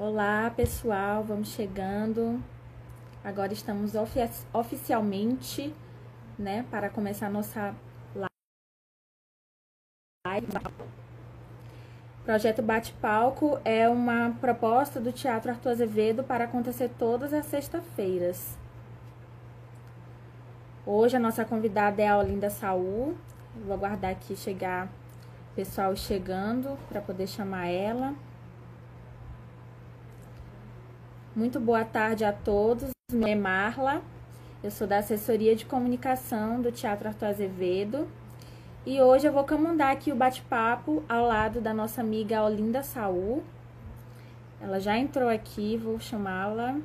Olá, pessoal, vamos chegando. Agora estamos ofi oficialmente, né, para começar a nossa live. Projeto Bate-Palco é uma proposta do Teatro Arthur Azevedo para acontecer todas as sextas-feiras. Hoje a nossa convidada é a Olinda Saul. Vou aguardar aqui chegar pessoal chegando para poder chamar ela. Muito boa tarde a todos. Meu nome é Marla. Eu sou da assessoria de comunicação do Teatro Arthur Azevedo. E hoje eu vou comandar aqui o bate-papo ao lado da nossa amiga Olinda Saul. Ela já entrou aqui, vou chamá-la.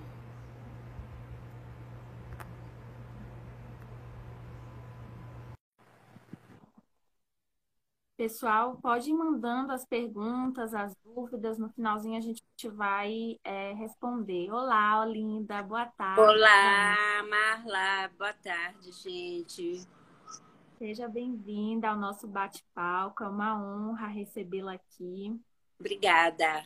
Pessoal, pode ir mandando as perguntas, as dúvidas. No finalzinho a gente vai é, responder. Olá, Olinda, boa tarde. Olá, Marla, boa tarde, gente. Seja bem-vinda ao nosso bate-palco. É uma honra recebê-la aqui. Obrigada.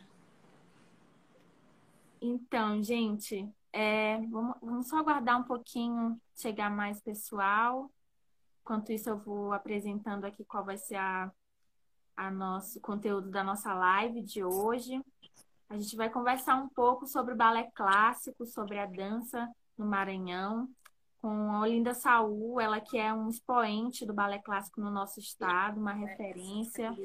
Então, gente, é, vamos, vamos só aguardar um pouquinho chegar mais pessoal. Enquanto isso, eu vou apresentando aqui qual vai ser a a nosso conteúdo da nossa live de hoje. A gente vai conversar um pouco sobre o balé clássico, sobre a dança no Maranhão, com a Olinda Saul, ela que é um expoente do balé clássico no nosso estado, uma referência,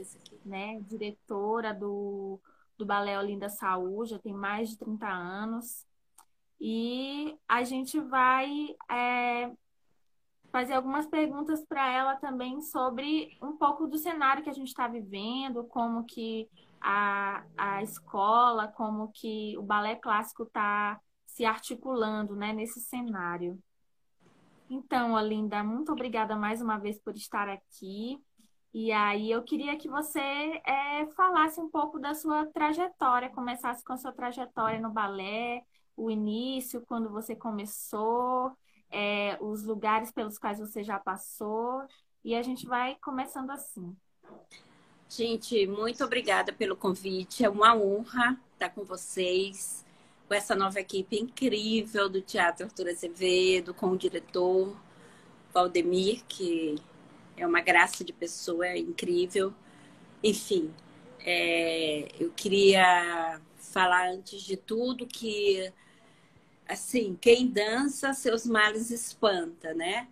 né, diretora do, do balé Olinda Saul, já tem mais de 30 anos. E a gente vai é, fazer algumas perguntas para ela também sobre um pouco do cenário que a gente está vivendo, como que a, a escola, como que o balé clássico está se articulando né, nesse cenário. Então, Olinda, muito obrigada mais uma vez por estar aqui. E aí eu queria que você é, falasse um pouco da sua trajetória, começasse com a sua trajetória no balé, o início, quando você começou, é, os lugares pelos quais você já passou. E a gente vai começando assim. Gente, muito obrigada pelo convite. É uma honra estar com vocês, com essa nova equipe incrível do Teatro Arthur Azevedo, com o diretor Valdemir, que é uma graça de pessoa, é incrível. Enfim, é, eu queria falar antes de tudo que assim, quem dança, seus males espanta, né?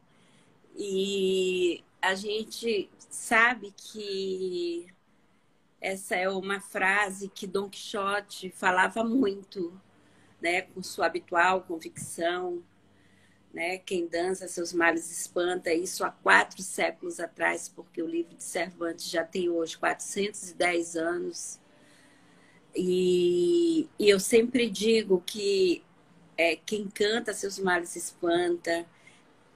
E a gente sabe que essa é uma frase que Dom Quixote falava muito, né, com sua habitual convicção, né? Quem dança seus males espanta, isso há quatro séculos atrás, porque o livro de Cervantes já tem hoje 410 anos. E, e eu sempre digo que é, quem canta seus males espanta,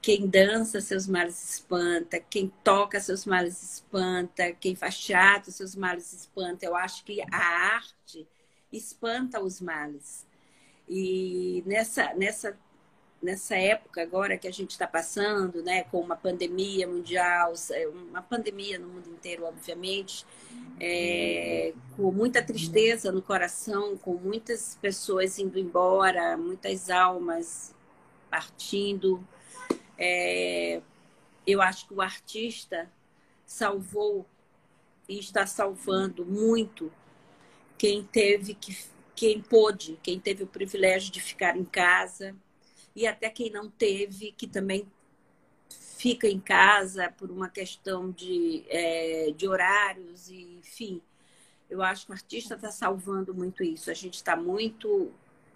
quem dança seus males espanta, quem toca seus males espanta, quem faz teatro seus males espanta. Eu acho que a arte espanta os males. E nessa, nessa nessa época agora que a gente está passando, né, com uma pandemia mundial, é, uma pandemia no mundo inteiro, obviamente, é, com muita tristeza no coração, com muitas pessoas indo embora, muitas almas partindo. É, eu acho que o artista salvou e está salvando muito quem teve que quem pôde, quem teve o privilégio de ficar em casa, e até quem não teve, que também fica em casa por uma questão de, é, de horários, e, enfim. Eu acho que o artista está salvando muito isso. A gente está muito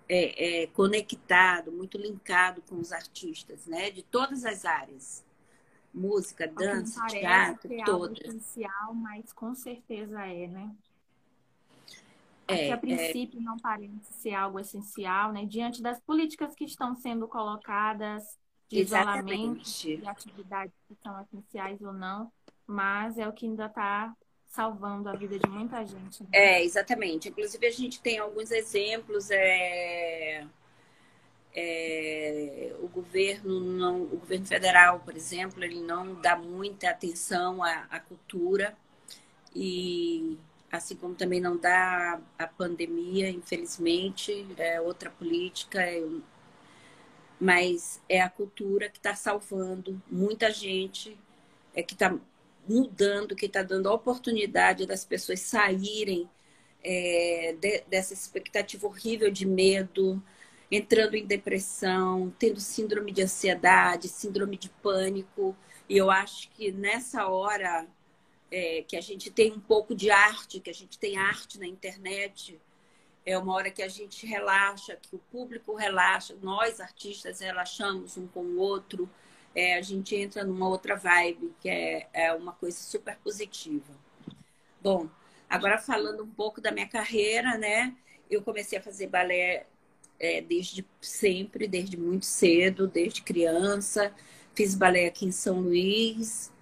é, é, conectado, muito linkado com os artistas, né? De todas as áreas. Música, dança, teatro, é todas. essencial, mas com certeza é, né? É, que a é. princípio não parece ser algo essencial, né? Diante das políticas que estão sendo colocadas de Exatamente. isolamento, de atividades que são essenciais ou não, mas é o que ainda está salvando a vida de muita gente. Né? É, exatamente. Inclusive a gente tem alguns exemplos. É... É, o governo não, o governo federal, por exemplo, ele não dá muita atenção à, à cultura e assim como também não dá a pandemia, infelizmente, é outra política, é, mas é a cultura que está salvando muita gente, é que está mudando, que está dando a oportunidade das pessoas saírem é, de, dessa expectativa horrível de medo, entrando em depressão, tendo síndrome de ansiedade, síndrome de pânico. E eu acho que nessa hora é, que a gente tem um pouco de arte, que a gente tem arte na internet, é uma hora que a gente relaxa, que o público relaxa, nós artistas relaxamos um com o outro, é, a gente entra numa outra vibe, que é, é uma coisa super positiva. Bom, agora falando um pouco da minha carreira, né? Eu comecei a fazer balé é, desde sempre, desde muito cedo, desde criança. Fiz balé aqui em São Luís,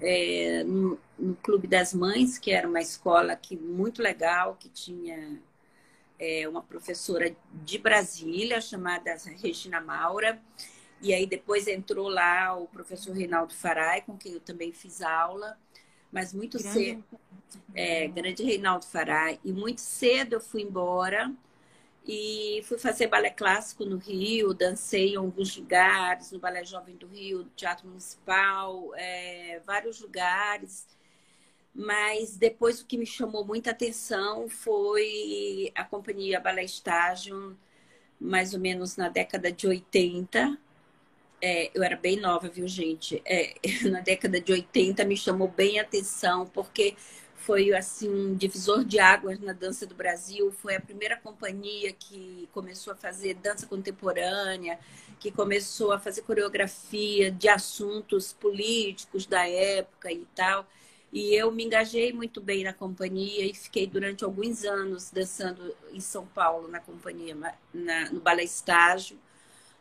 é, no, no, Clube das Mães, que era uma escola aqui muito legal, que tinha é, uma professora de Brasília chamada Regina Maura. E aí depois entrou lá o professor Reinaldo Farai, com quem eu também fiz aula. Mas muito grande. cedo, é, grande Reinaldo Farai. E muito cedo eu fui embora e fui fazer balé clássico no Rio, dancei em alguns lugares, no Balé Jovem do Rio, Teatro Municipal, é, vários lugares. Mas depois o que me chamou muita atenção foi a companhia Balé Estágio, mais ou menos na década de 80. É, eu era bem nova, viu, gente? É, na década de 80 me chamou bem a atenção, porque foi assim um divisor de águas na dança do Brasil. Foi a primeira companhia que começou a fazer dança contemporânea, que começou a fazer coreografia de assuntos políticos da época e tal. E eu me engajei muito bem na companhia e fiquei durante alguns anos dançando em São Paulo na companhia, na, no balé estágio,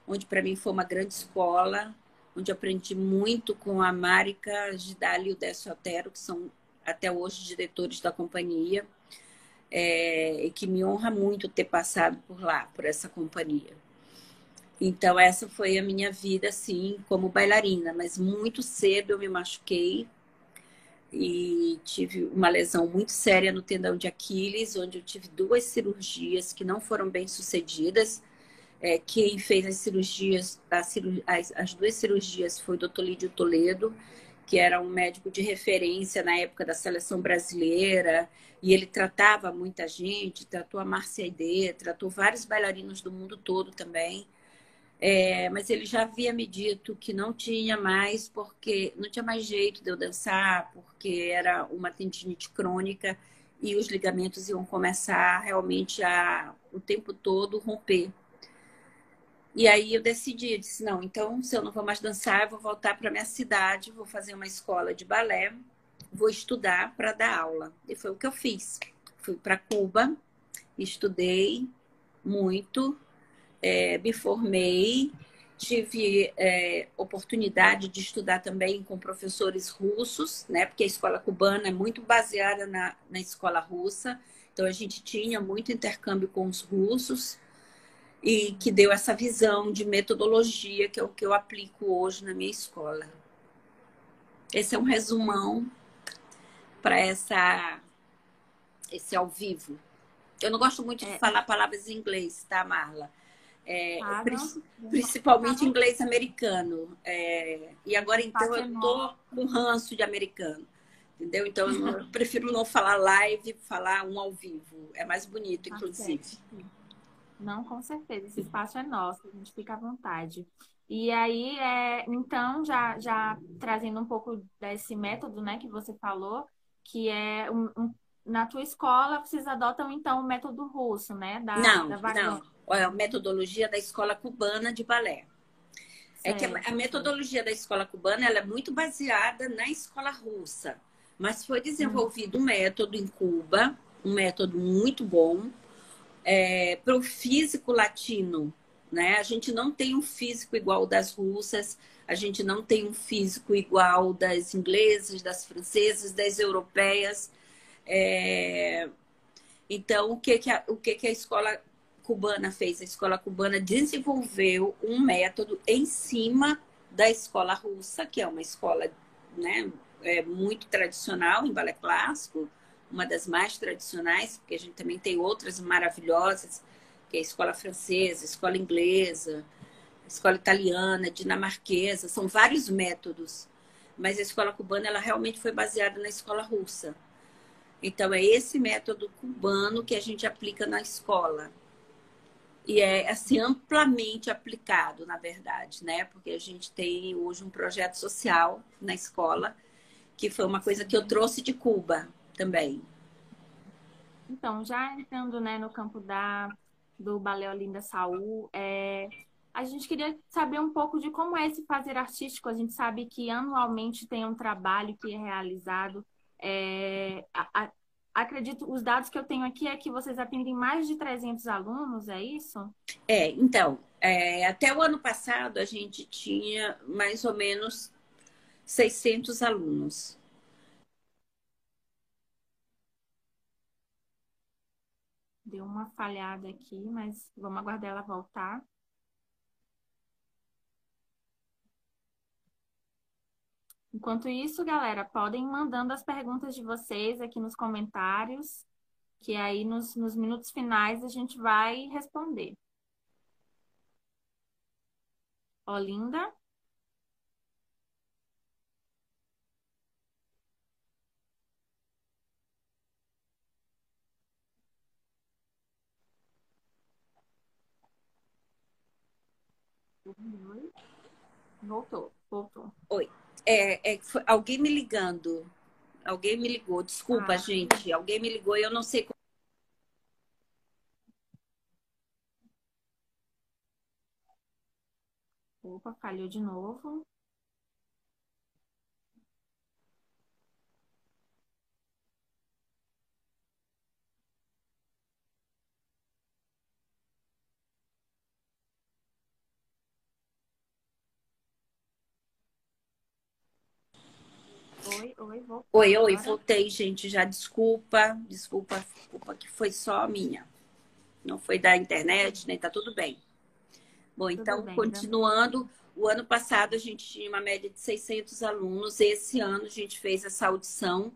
onde para mim foi uma grande escola, onde aprendi muito com a Marika Gidali e o Décio Otero, que são até hoje diretores da companhia, é, e que me honra muito ter passado por lá, por essa companhia. Então, essa foi a minha vida, assim, como bailarina. Mas muito cedo eu me machuquei e tive uma lesão muito séria no tendão de Aquiles, onde eu tive duas cirurgias que não foram bem sucedidas. É, quem fez as cirurgias, as, as duas cirurgias foi o doutor Lídio Toledo, que era um médico de referência na época da seleção brasileira, e ele tratava muita gente, tratou a Marcia Aide, tratou vários bailarinos do mundo todo também. É, mas ele já havia me dito que não tinha mais, porque não tinha mais jeito de eu dançar, porque era uma tendinite crônica e os ligamentos iam começar realmente a o tempo todo romper. E aí eu decidi, eu disse, não, então se eu não vou mais dançar, eu vou voltar para minha cidade, vou fazer uma escola de balé, vou estudar para dar aula. E foi o que eu fiz. Fui para Cuba, estudei muito, é, me formei, tive é, oportunidade de estudar também com professores russos, né? Porque a escola cubana é muito baseada na, na escola russa. Então a gente tinha muito intercâmbio com os russos e que deu essa visão de metodologia que é o que eu aplico hoje na minha escola. Esse é um resumão para essa esse ao vivo. Eu não gosto muito de é. falar palavras em inglês, tá, Marla? É, ah, principalmente não. inglês americano. É, e agora então eu tô com ranço de americano. Entendeu? Então eu prefiro não falar live, falar um ao vivo. É mais bonito, inclusive. Não, com certeza. Esse espaço é nosso, a gente fica à vontade. E aí, é, então, já, já trazendo um pouco desse método né, que você falou, que é um, um, na tua escola, vocês adotam então o método russo, né? Da, não, da não. É a metodologia da escola cubana de balé. Certo. É que a, a, metodologia da escola cubana ela é muito baseada na escola russa, mas foi desenvolvido hum. um método em Cuba, um método muito bom, é, para o físico latino. Né? A gente não tem um físico igual das russas, a gente não tem um físico igual das inglesas, das francesas, das europeias. É... Então, o que, que, a, o que, que a escola cubana fez? A escola cubana desenvolveu um método em cima da escola russa, que é uma escola né, é, muito tradicional em balé clássico, uma das mais tradicionais, porque a gente também tem outras maravilhosas, que é a escola francesa, escola inglesa, escola italiana, dinamarquesa, são vários métodos. Mas a escola cubana ela realmente foi baseada na escola russa. Então é esse método cubano que a gente aplica na escola. E é assim amplamente aplicado, na verdade, né? Porque a gente tem hoje um projeto social na escola, que foi uma coisa que eu trouxe de Cuba também. Então, já entrando né, no campo da, do Balé Olinda Saúl, é, a gente queria saber um pouco de como é esse fazer artístico. A gente sabe que anualmente tem um trabalho que é realizado. É, a, a, acredito, os dados que eu tenho aqui é que vocês atendem mais de 300 alunos, é isso? É, então, é, até o ano passado a gente tinha mais ou menos 600 alunos. Deu uma falhada aqui, mas vamos aguardar ela voltar. Enquanto isso, galera, podem ir mandando as perguntas de vocês aqui nos comentários, que aí nos, nos minutos finais a gente vai responder. Olinda? Voltou, voltou. Oi. É, é, foi, alguém me ligando. Alguém me ligou. Desculpa, ah. gente. Alguém me ligou e eu não sei como. Opa, falhou de novo. Oi, oi, voltei. Oi, oi, voltei, gente. Já desculpa, desculpa, desculpa que foi só minha. Não foi da internet, nem tá tudo bem. Bom, tudo então, bem, continuando, né? o ano passado a gente tinha uma média de 600 alunos. Esse ano a gente fez essa audição.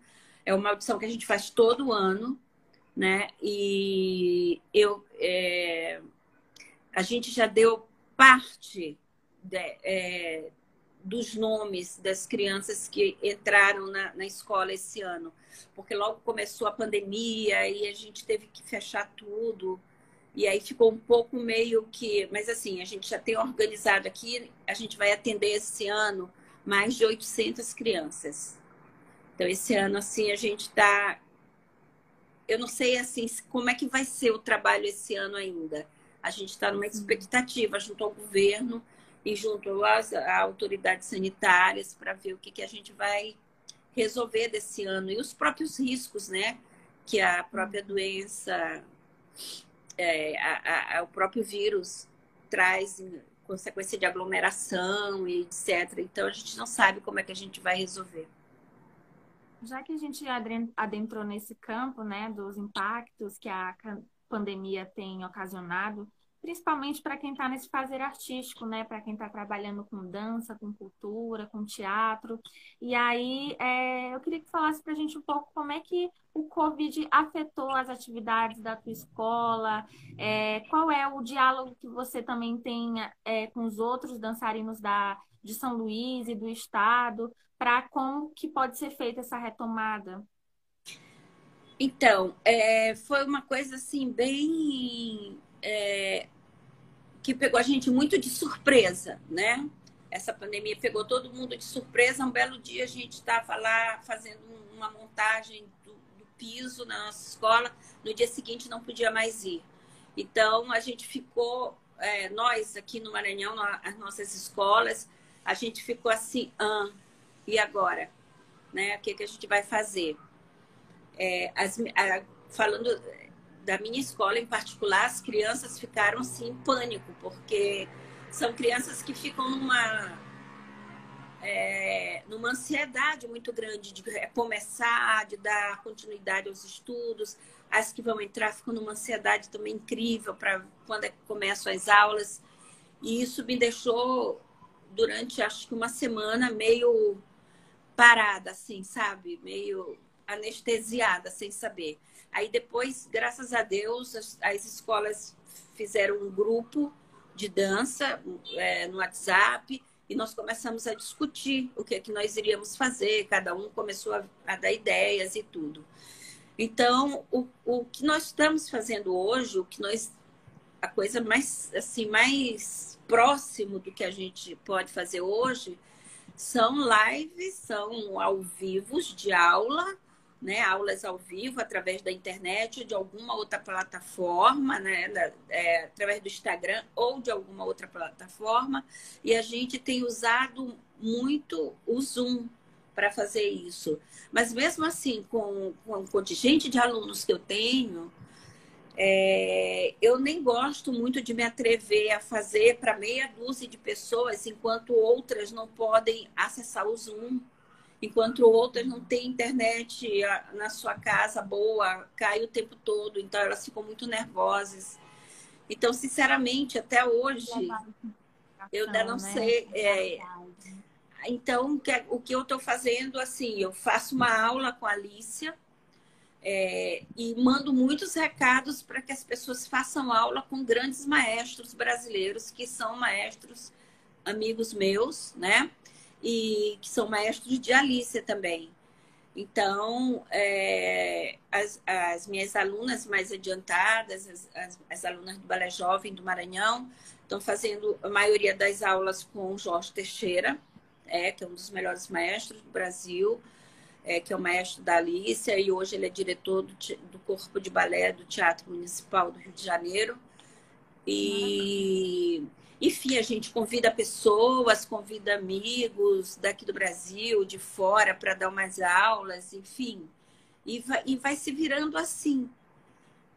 É uma audição que a gente faz todo ano, né? E eu, é... a gente já deu parte de, é, dos nomes das crianças que entraram na, na escola esse ano, porque logo começou a pandemia e a gente teve que fechar tudo. E aí ficou um pouco meio que. Mas assim, a gente já tem organizado aqui, a gente vai atender esse ano mais de 800 crianças. Então, esse ano, assim, a gente está. Eu não sei, assim, como é que vai ser o trabalho esse ano ainda. A gente está numa expectativa junto ao governo e junto às autoridades sanitárias para ver o que, que a gente vai resolver desse ano e os próprios riscos, né? Que a própria doença, é, a, a, o próprio vírus traz em consequência de aglomeração e etc. Então a gente não sabe como é que a gente vai resolver. Já que a gente adentrou nesse campo, né, dos impactos que a pandemia tem ocasionado, principalmente para quem está nesse fazer artístico, né? Para quem está trabalhando com dança, com cultura, com teatro. E aí é, eu queria que falasse para a gente um pouco como é que o Covid afetou as atividades da tua escola, é, qual é o diálogo que você também tem é, com os outros dançarinos da, de São Luís e do estado, para como que pode ser feita essa retomada? Então, é, foi uma coisa assim bem é, que pegou a gente muito de surpresa, né? Essa pandemia pegou todo mundo de surpresa. Um belo dia a gente estava lá fazendo uma montagem do, do piso na nossa escola. No dia seguinte não podia mais ir. Então a gente ficou, é, nós aqui no Maranhão, as nossas escolas, a gente ficou assim, ah, e agora? Né? O que, que a gente vai fazer? É, as, a, falando da minha escola em particular, as crianças ficaram assim em pânico, porque são crianças que ficam numa é, numa ansiedade muito grande de começar, de dar continuidade aos estudos. As que vão entrar ficam numa ansiedade também incrível para quando é que começam as aulas. E isso me deixou durante acho que uma semana meio parada, assim, sabe? Meio anestesiada, sem saber. Aí depois, graças a Deus, as, as escolas fizeram um grupo de dança é, no WhatsApp e nós começamos a discutir o que é que nós iríamos fazer. Cada um começou a, a dar ideias e tudo. Então, o, o que nós estamos fazendo hoje, o que nós a coisa mais assim mais próximo do que a gente pode fazer hoje são lives, são ao vivo de aula, né? Aulas ao vivo através da internet, de alguma outra plataforma, né? Da, é, através do Instagram ou de alguma outra plataforma. E a gente tem usado muito o Zoom para fazer isso. Mas mesmo assim, com, com o contingente de alunos que eu tenho, é, eu nem gosto muito de me atrever a fazer para meia dúzia de pessoas, enquanto outras não podem acessar o Zoom, enquanto outras não têm internet na sua casa boa, cai o tempo todo, então elas ficam muito nervosas. Então, sinceramente, até hoje, eu ainda não né? sei. É, então, o que eu estou fazendo, assim, eu faço uma aula com a Alicia é, e mando muitos recados para que as pessoas façam aula com grandes maestros brasileiros, que são maestros amigos meus, né? E que são maestros de Alícia também. Então, é, as, as, minhas alunas mais adiantadas, as, as, as, alunas do Balé Jovem do Maranhão, estão fazendo a maioria das aulas com o Jorge Teixeira, é, que é um dos melhores maestros do Brasil é, que é o maestro da Alicia, e hoje ele é diretor do, do Corpo de Balé do Teatro Municipal do Rio de Janeiro. E, enfim, a gente convida pessoas, convida amigos daqui do Brasil, de fora, para dar umas aulas, enfim. E vai, e vai se virando assim.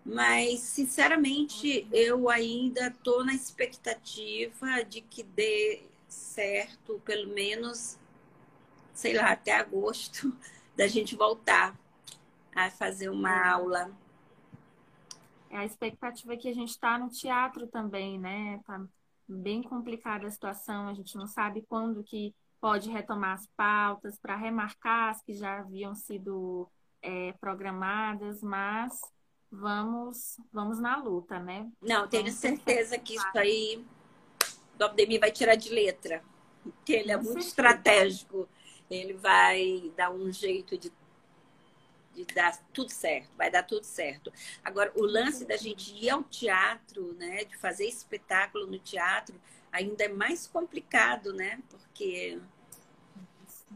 Mas, sinceramente, eu ainda estou na expectativa de que dê certo, pelo menos, sei lá, até agosto, da gente voltar a fazer uma é. aula. É a expectativa é que a gente está no teatro também, né? Tá bem complicada a situação, a gente não sabe quando que pode retomar as pautas para remarcar as que já haviam sido é, programadas, mas vamos vamos na luta, né? Não, tenho certeza que isso aí o Abdemir vai tirar de letra, porque ele é muito estratégico. Ele vai dar um jeito de, de dar tudo certo, vai dar tudo certo. Agora, o lance da gente ir ao teatro, né, de fazer espetáculo no teatro, ainda é mais complicado, né? Porque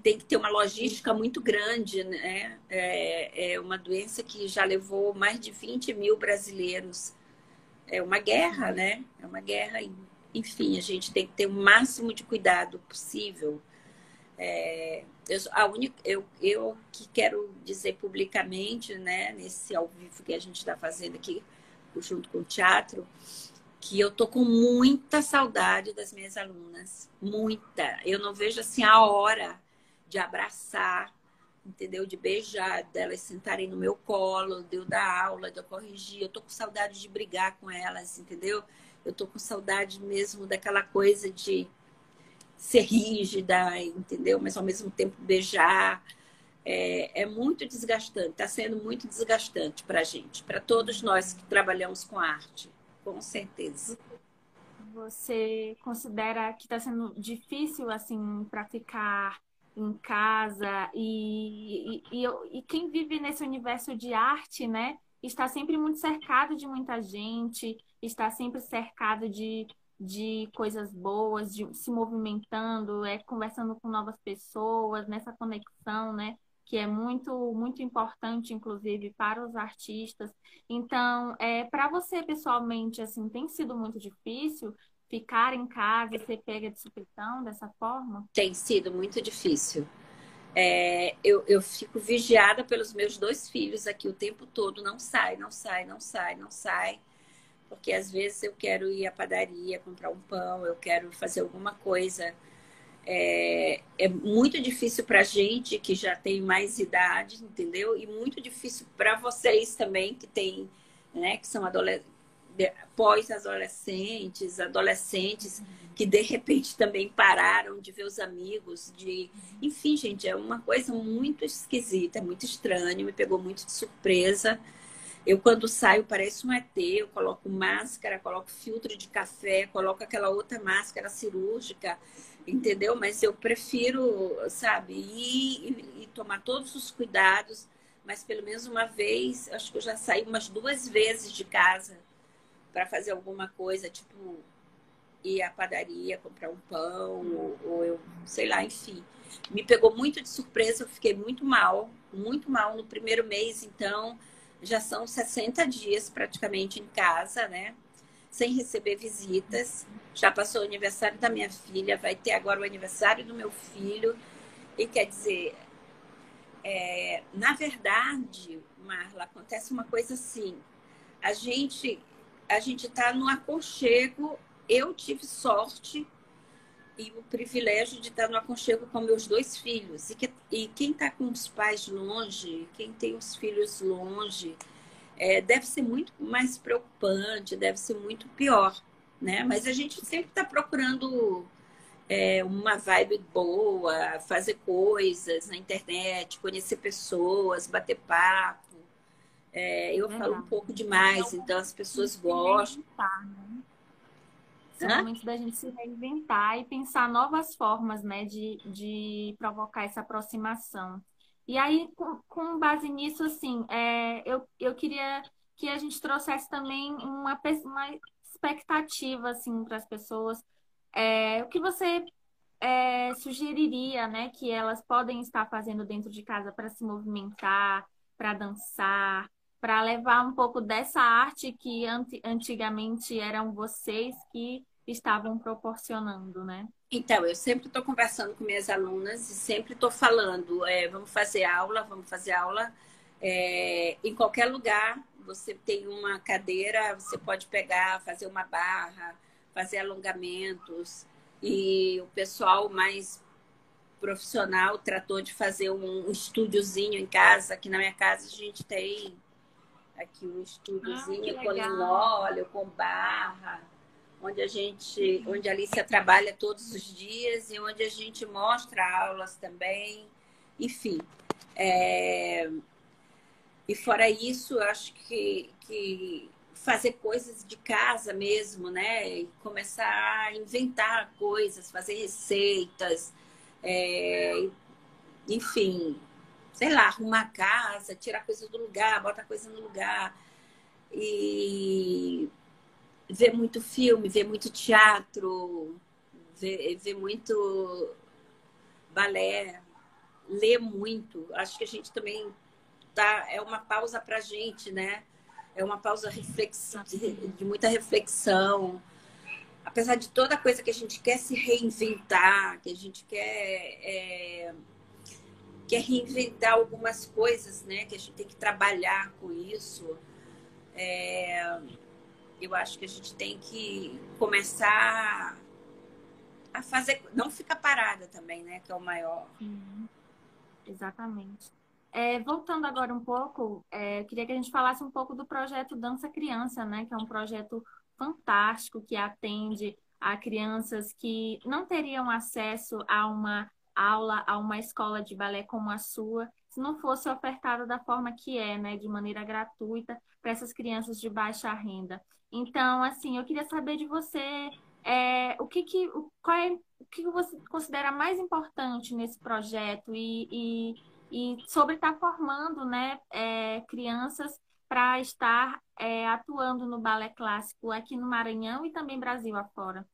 tem que ter uma logística muito grande, né? É, é uma doença que já levou mais de 20 mil brasileiros. É uma guerra, né? É uma guerra. Enfim, a gente tem que ter o máximo de cuidado possível é, eu, a única, eu, eu que quero dizer publicamente, né, nesse ao vivo que a gente está fazendo aqui, junto com o teatro, que eu tô com muita saudade das minhas alunas, muita. Eu não vejo assim a hora de abraçar, entendeu? De beijar, delas sentarem no meu colo, de eu dar aula, de eu corrigir. Eu tô com saudade de brigar com elas, entendeu? Eu tô com saudade mesmo daquela coisa de ser rígida, entendeu? Mas ao mesmo tempo beijar. É, é muito desgastante, está sendo muito desgastante para a gente, para todos nós que trabalhamos com arte, com certeza. Você considera que está sendo difícil assim para ficar em casa e, e, e, e quem vive nesse universo de arte, né? Está sempre muito cercado de muita gente, está sempre cercado de de coisas boas, de se movimentando, é conversando com novas pessoas, nessa conexão, né? Que é muito, muito importante, inclusive, para os artistas. Então, é, para você pessoalmente, assim, tem sido muito difícil ficar em casa e ser pega de supetão dessa forma? Tem sido muito difícil. É, eu, eu fico vigiada pelos meus dois filhos aqui o tempo todo, não sai, não sai, não sai, não sai porque às vezes eu quero ir à padaria comprar um pão, eu quero fazer alguma coisa. É, é muito difícil para gente que já tem mais idade, entendeu? E muito difícil para vocês também que tem, né, que são adolescentes pós-adolescentes, adolescentes que de repente também pararam de ver os amigos, de, enfim, gente, é uma coisa muito esquisita, muito estranha, me pegou muito de surpresa. Eu, quando saio, pareço um ET, eu coloco máscara, coloco filtro de café, coloco aquela outra máscara cirúrgica, entendeu? Mas eu prefiro, sabe, ir e, e tomar todos os cuidados, mas pelo menos uma vez, acho que eu já saí umas duas vezes de casa para fazer alguma coisa, tipo ir à padaria, comprar um pão, ou, ou eu, sei lá, enfim. Me pegou muito de surpresa, eu fiquei muito mal, muito mal no primeiro mês, então já são 60 dias praticamente em casa, né? Sem receber visitas. Já passou o aniversário da minha filha, vai ter agora o aniversário do meu filho. E quer dizer, é, na verdade, Marla, acontece uma coisa assim. A gente a gente está no aconchego. Eu tive sorte e o privilégio de estar no aconchego com meus dois filhos. E, que, e quem está com os pais longe, quem tem os filhos longe, é, deve ser muito mais preocupante, deve ser muito pior, né? Mas a gente sempre está procurando é, uma vibe boa, fazer coisas na internet, conhecer pessoas, bater papo. É, eu falo um pouco demais, então as pessoas gostam. São momentos da gente se reinventar e pensar novas formas, né, de, de provocar essa aproximação. E aí, com, com base nisso, assim, é, eu, eu queria que a gente trouxesse também uma, uma expectativa, assim, para as pessoas. É, o que você é, sugeriria, né, que elas podem estar fazendo dentro de casa para se movimentar, para dançar, para levar um pouco dessa arte que antigamente eram vocês que estavam proporcionando, né? Então, eu sempre estou conversando com minhas alunas e sempre estou falando, é, vamos fazer aula, vamos fazer aula é, em qualquer lugar. Você tem uma cadeira, você pode pegar, fazer uma barra, fazer alongamentos. E o pessoal mais profissional tratou de fazer um estúdiozinho em casa. Aqui na minha casa a gente tem aqui um estúdiozinho ah, com linóleo, com barra onde a gente, onde a Alicia trabalha todos os dias e onde a gente mostra aulas também, enfim. É... E fora isso, acho que, que fazer coisas de casa mesmo, né? E começar a inventar coisas, fazer receitas, é... enfim, sei lá, arrumar a casa, tirar coisa do lugar, botar coisa no lugar. E ver muito filme, ver muito teatro, ver, ver muito balé, ler muito. Acho que a gente também tá é uma pausa para a gente, né? É uma pausa reflexão, de, de, muita reflexão. Apesar de toda coisa que a gente quer se reinventar, que a gente quer é, quer reinventar algumas coisas, né? Que a gente tem que trabalhar com isso. É, eu acho que a gente tem que começar a fazer, não ficar parada também, né? Que é o maior. Uhum. Exatamente. É, voltando agora um pouco, é, queria que a gente falasse um pouco do projeto Dança Criança, né? Que é um projeto fantástico que atende a crianças que não teriam acesso a uma aula, a uma escola de balé como a sua, se não fosse ofertado da forma que é, né? De maneira gratuita para essas crianças de baixa renda. Então, assim, eu queria saber de você é, o que que, qual é, o que você considera mais importante nesse projeto e, e, e sobre estar formando né, é, crianças para estar é, atuando no balé clássico aqui no Maranhão e também Brasil afora.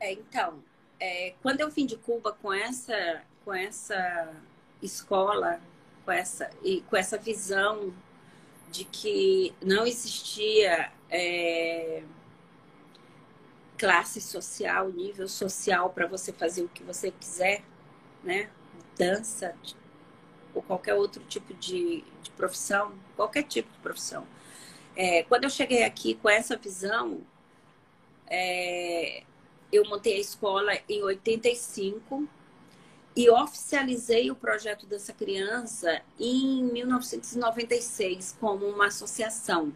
É, então, é, quando eu vim de Cuba com essa, com essa escola, com essa, e com essa visão de que não existia é, classe social, nível social para você fazer o que você quiser, né? Dança ou qualquer outro tipo de, de profissão, qualquer tipo de profissão. É, quando eu cheguei aqui com essa visão, é, eu montei a escola em 85 e oficializei o projeto dessa criança em 1996 como uma associação.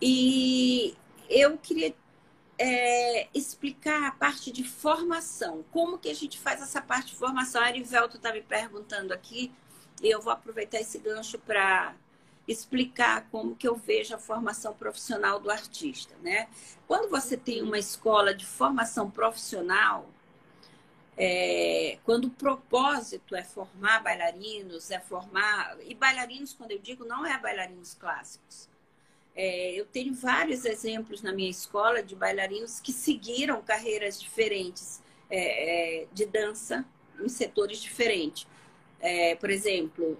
E eu queria é, explicar a parte de formação. Como que a gente faz essa parte de formação? A Arivelto está me perguntando aqui, e eu vou aproveitar esse gancho para explicar como que eu vejo a formação profissional do artista, né? Quando você tem uma escola de formação profissional, é, quando o propósito é formar bailarinos, é formar e bailarinos, quando eu digo, não é bailarinos clássicos, é, eu tenho vários exemplos na minha escola de bailarinos que seguiram carreiras diferentes é, é, de dança em setores diferentes. É, por exemplo,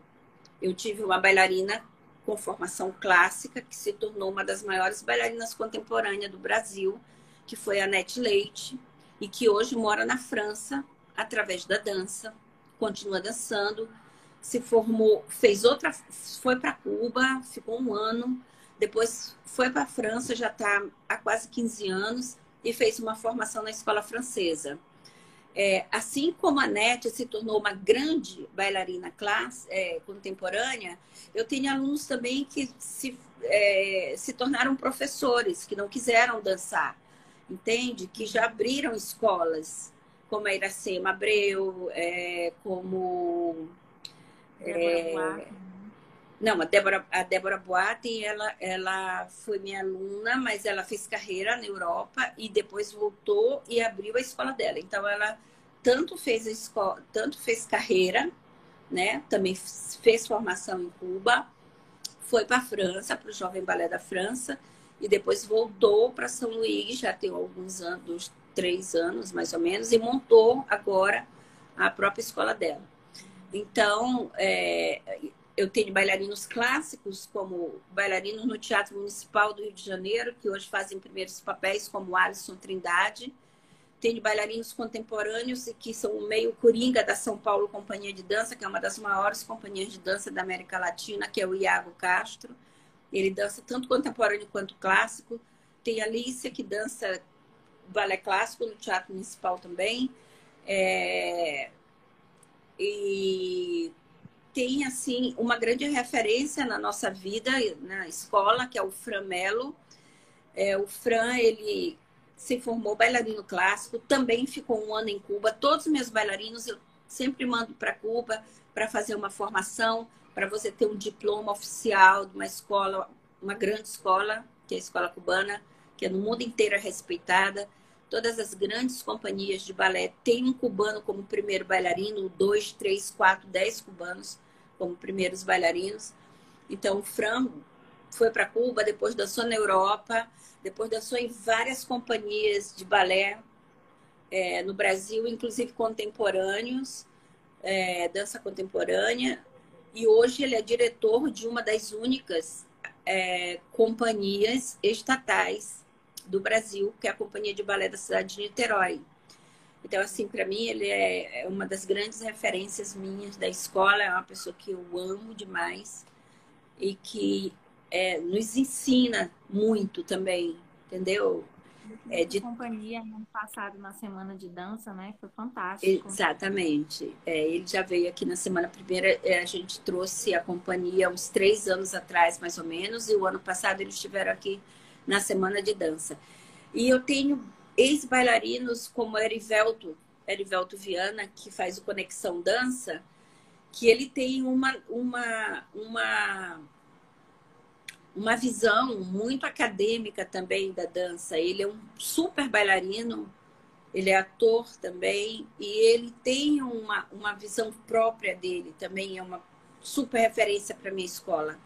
eu tive uma bailarina com formação clássica que se tornou uma das maiores bailarinas contemporâneas do Brasil, que foi a Nete Leite, e que hoje mora na França através da dança, continua dançando, se formou, fez outra, foi para Cuba, ficou um ano depois foi para a França, já está há quase 15 anos, e fez uma formação na escola francesa. É, assim como a Nete se tornou uma grande bailarina classe, é, contemporânea, eu tenho alunos também que se, é, se tornaram professores, que não quiseram dançar, entende? Que já abriram escolas, como a Iracema Abreu, é, como. É, não, a Débora, a Débora Boate, ela, ela foi minha aluna, mas ela fez carreira na Europa e depois voltou e abriu a escola dela. Então, ela tanto fez, a escola, tanto fez carreira, né? Também fez formação em Cuba, foi para a França, para o Jovem Balé da França, e depois voltou para São Luís, já tem alguns anos, três anos mais ou menos, e montou agora a própria escola dela. Então, é, eu tenho bailarinos clássicos, como bailarinos no Teatro Municipal do Rio de Janeiro, que hoje fazem primeiros papéis, como Alisson Trindade. Tenho bailarinos contemporâneos que são o meio coringa da São Paulo Companhia de Dança, que é uma das maiores companhias de dança da América Latina, que é o Iago Castro. Ele dança tanto contemporâneo quanto clássico. Tem a Alicia, que dança balé clássico no Teatro Municipal também. É... E tem assim uma grande referência na nossa vida na escola, que é o Fran Melo. É, o Fran, ele se formou bailarino clássico, também ficou um ano em Cuba. Todos os meus bailarinos eu sempre mando para Cuba para fazer uma formação, para você ter um diploma oficial de uma escola, uma grande escola, que é a escola cubana, que é no mundo inteiro respeitada. Todas as grandes companhias de balé têm um cubano como primeiro bailarino, dois, três, quatro, dez cubanos como primeiros bailarinos. Então, o Fran foi para Cuba, depois dançou na Europa, depois dançou em várias companhias de balé é, no Brasil, inclusive contemporâneos, é, dança contemporânea. E hoje ele é diretor de uma das únicas é, companhias estatais do Brasil, que é a Companhia de Balé da cidade de Niterói. Então, assim, para mim, ele é, é uma das grandes referências minhas da escola. É uma pessoa que eu amo demais e que é, nos ensina muito também, entendeu? É, de companhia ano passado na semana de dança, né? Foi fantástico. Exatamente. É, ele já veio aqui na semana primeira. É, a gente trouxe a companhia uns três anos atrás, mais ou menos, e o ano passado eles estiveram aqui na semana de dança. E eu tenho ex-bailarinos como Erivelto, Erivelto Viana, que faz o Conexão Dança, que ele tem uma, uma, uma, uma visão muito acadêmica também da dança. Ele é um super bailarino, ele é ator também, e ele tem uma, uma visão própria dele também, é uma super referência para minha escola.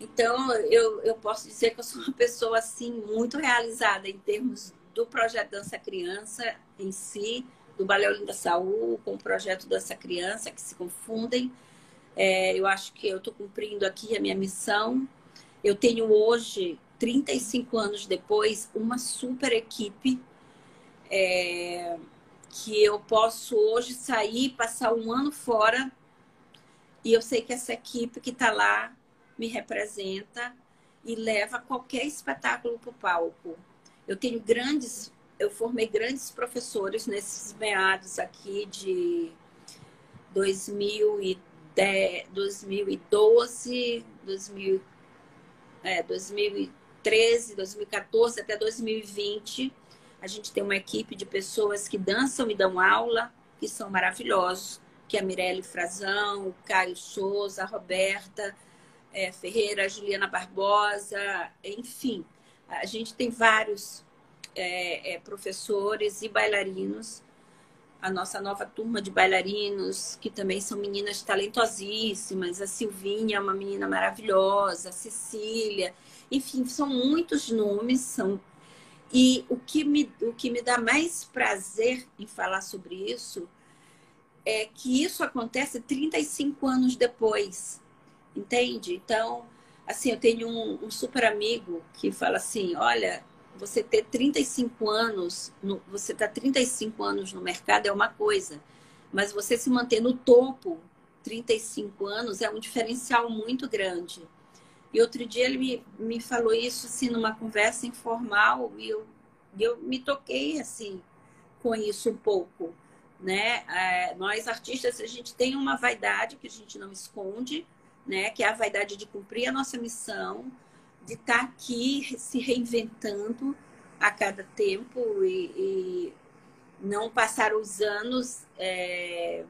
Então, eu, eu posso dizer que eu sou uma pessoa assim muito realizada em termos do projeto Dança Criança em si, do Balé Olinda Saúl, com o projeto Dança Criança, que se confundem. É, eu acho que eu estou cumprindo aqui a minha missão. Eu tenho hoje, 35 anos depois, uma super equipe é, que eu posso hoje sair, passar um ano fora e eu sei que essa equipe que está lá me representa e leva qualquer espetáculo para o palco. Eu tenho grandes, eu formei grandes professores nesses meados aqui de 2010, 2012, 2000, é, 2000, 2013, 2014 até 2020. A gente tem uma equipe de pessoas que dançam e dão aula, que são maravilhosos, que é a Mirelle Frazão, o Caio Souza, a Roberta é, Ferreira, a Juliana Barbosa, enfim. A gente tem vários é, é, professores e bailarinos a nossa nova turma de bailarinos, que também são meninas talentosíssimas. A Silvinha é uma menina maravilhosa, a Cecília. Enfim, são muitos nomes. São... E o que, me, o que me dá mais prazer em falar sobre isso é que isso acontece 35 anos depois. Entende? Então, assim, eu tenho um, um super amigo que fala assim: olha, você ter 35 anos, no, você tá 35 anos no mercado é uma coisa, mas você se manter no topo 35 anos é um diferencial muito grande. E outro dia ele me, me falou isso assim numa conversa informal e eu, eu me toquei assim com isso um pouco, né? É, nós artistas a gente tem uma vaidade que a gente não esconde, né? Que é a vaidade de cumprir a nossa missão, de estar tá aqui se reinventando a cada tempo e, e não passar os anos. É,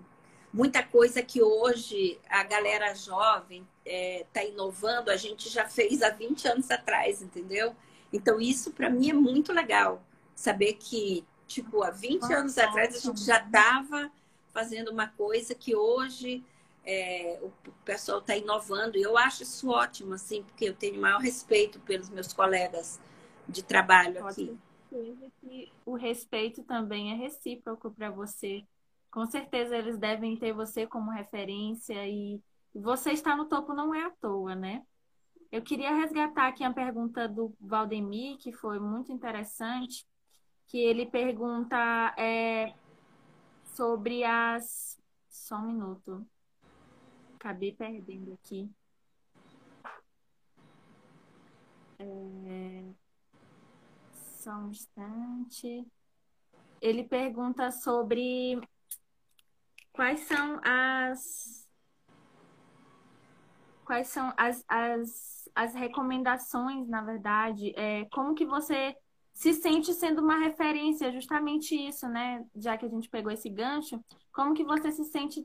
muita coisa que hoje a galera jovem está é, tá inovando, a gente já fez há 20 anos atrás, entendeu? Então, isso para mim é muito legal. Saber que, tipo, há 20 anos atrás a gente já estava fazendo uma coisa que hoje é, o pessoal está inovando. E eu acho isso ótimo, assim, porque eu tenho maior respeito pelos meus colegas de trabalho aqui. Que o respeito também é recíproco para você. Com certeza eles devem ter você como referência e você estar no topo não é à toa, né? Eu queria resgatar aqui a pergunta do Valdemir, que foi muito interessante, que ele pergunta é, sobre as. Só um minuto. Acabei perdendo aqui. É... Só um instante. Ele pergunta sobre quais são as quais são as, as, as recomendações, na verdade, é, como que você se sente sendo uma referência, justamente isso, né? Já que a gente pegou esse gancho, como que você se sente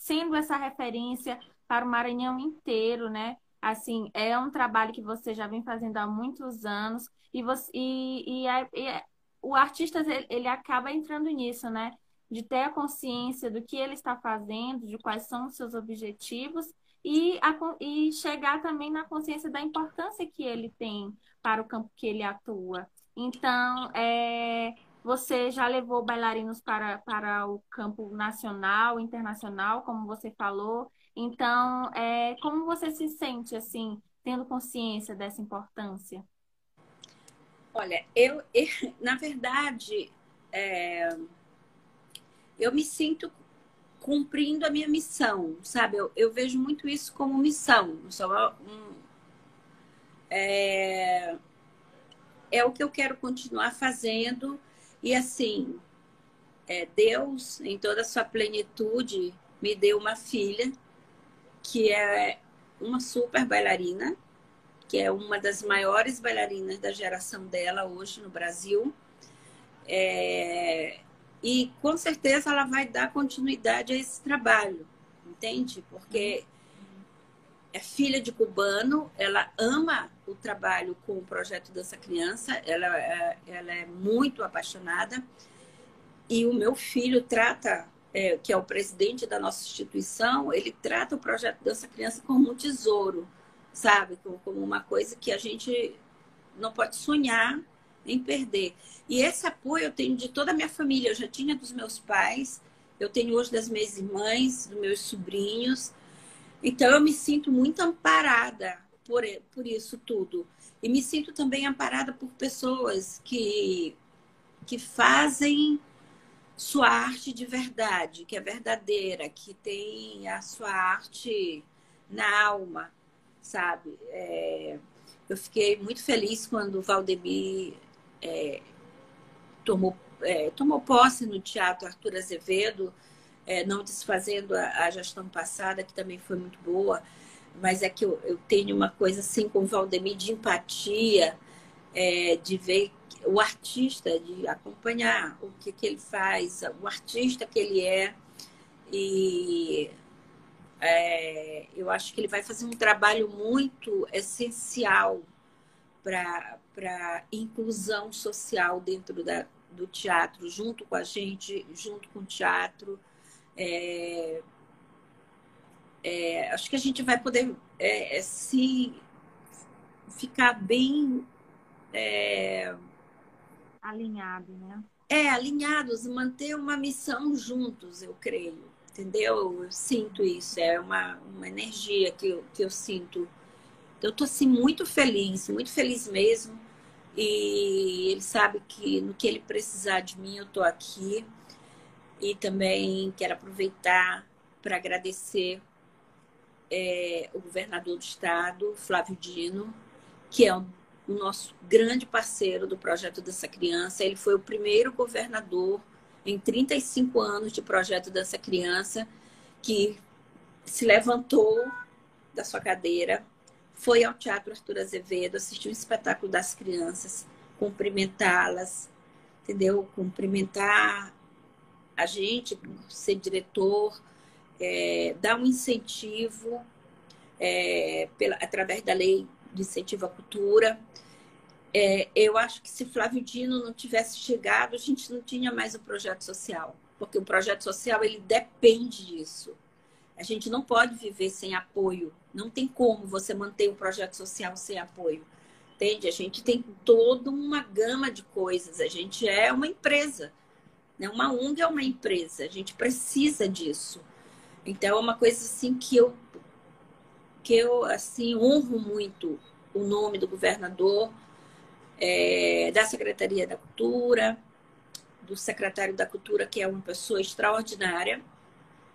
sendo essa referência para o Maranhão inteiro, né? Assim, é um trabalho que você já vem fazendo há muitos anos e, você, e, e, e o artista ele, ele acaba entrando nisso, né? De ter a consciência do que ele está fazendo, de quais são os seus objetivos e, a, e chegar também na consciência da importância que ele tem para o campo que ele atua. Então, é, você já levou bailarinos para, para o campo nacional, internacional, como você falou. Então, é, como você se sente, assim, tendo consciência dessa importância? Olha, eu, eu na verdade, é, eu me sinto cumprindo a minha missão, sabe? Eu, eu vejo muito isso como missão. Um, é, é o que eu quero continuar fazendo e assim, é, Deus, em toda a sua plenitude, me deu uma filha que é uma super bailarina, que é uma das maiores bailarinas da geração dela hoje no Brasil. É, e com certeza ela vai dar continuidade a esse trabalho, entende? Porque é filha de cubano, ela ama o trabalho com o projeto Dança Criança, ela, é, ela é muito apaixonada. E o meu filho trata, é, que é o presidente da nossa instituição, ele trata o projeto Dança Criança como um tesouro, sabe? Como, uma coisa que a gente não pode sonhar em perder. E esse apoio eu tenho de toda a minha família. Eu já tinha dos meus pais, eu tenho hoje das minhas irmãs, dos meus sobrinhos. Então eu me sinto muito amparada por, por isso tudo. E me sinto também amparada por pessoas que, que fazem sua arte de verdade, que é verdadeira, que tem a sua arte na alma, sabe? É, eu fiquei muito feliz quando o Valdemir é, tomou, é, tomou posse no Teatro Arthur Azevedo, é, não desfazendo a, a, gestão passada, que também foi muito boa. mas é que eu, eu tenho uma coisa assim com o Valdemir de empatia, é, de ver o artista, de acompanhar o que, que ele faz, o artista que ele é. E é, eu acho que ele vai fazer um trabalho muito essencial para inclusão social dentro da, do teatro, junto com a gente, junto com o teatro. É, é, acho que a gente vai poder é, é se ficar bem é, alinhado, né? É, alinhados, manter uma missão juntos, eu creio, entendeu? Eu sinto isso, é uma, uma energia que eu, que eu sinto. Eu tô assim muito feliz, muito feliz mesmo. E ele sabe que no que ele precisar de mim, eu tô aqui. E também quero aproveitar para agradecer é, o governador do estado, Flávio Dino, que é o nosso grande parceiro do projeto Dança Criança. Ele foi o primeiro governador em 35 anos de projeto Dança Criança que se levantou da sua cadeira, foi ao Teatro Arthur Azevedo, assistiu um espetáculo das crianças, cumprimentá-las, entendeu? Cumprimentar a gente, ser diretor, é, dar um incentivo é, pela, através da lei de incentivo à cultura. É, eu acho que se Flávio Dino não tivesse chegado, a gente não tinha mais o projeto social, porque o projeto social ele depende disso. A gente não pode viver sem apoio. Não tem como você manter um projeto social sem apoio. Entende? A gente tem toda uma gama de coisas. A gente é uma empresa. Né? Uma ONG é uma empresa. A gente precisa disso. Então é uma coisa assim que eu que eu assim honro muito o nome do governador, é, da Secretaria da Cultura, do secretário da Cultura, que é uma pessoa extraordinária,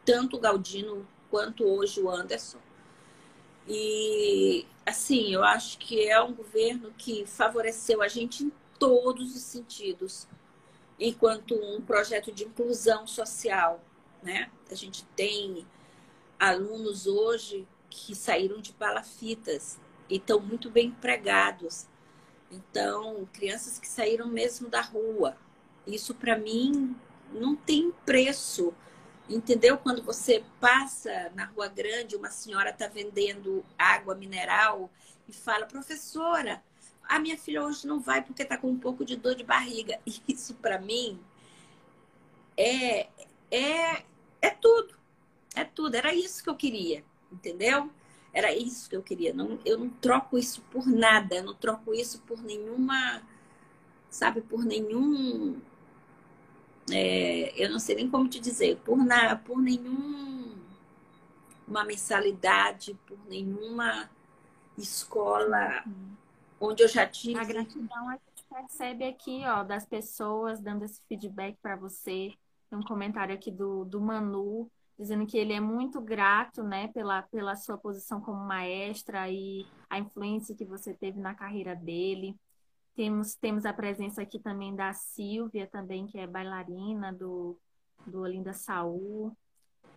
tanto o Galdino quanto hoje o Anderson. E assim, eu acho que é um governo que favoreceu a gente em todos os sentidos, enquanto um projeto de inclusão social, né? A gente tem alunos hoje que saíram de palafitas e estão muito bem empregados. Então, crianças que saíram mesmo da rua. Isso para mim não tem preço. Entendeu? Quando você passa na Rua Grande, uma senhora está vendendo água mineral e fala, professora, a minha filha hoje não vai porque está com um pouco de dor de barriga. Isso para mim é, é é tudo. É tudo. Era isso que eu queria, entendeu? Era isso que eu queria. Não, eu não troco isso por nada. Eu não troco isso por nenhuma, sabe, por nenhum. É, eu não sei nem como te dizer, por, na, por nenhum uma mensalidade, por nenhuma escola onde eu já tive. A gratidão a gente percebe aqui, ó, das pessoas dando esse feedback para você, tem um comentário aqui do, do Manu, dizendo que ele é muito grato, né, pela, pela sua posição como maestra e a influência que você teve na carreira dele. Temos, temos a presença aqui também da Silvia, também, que é bailarina do, do Olinda Saúl.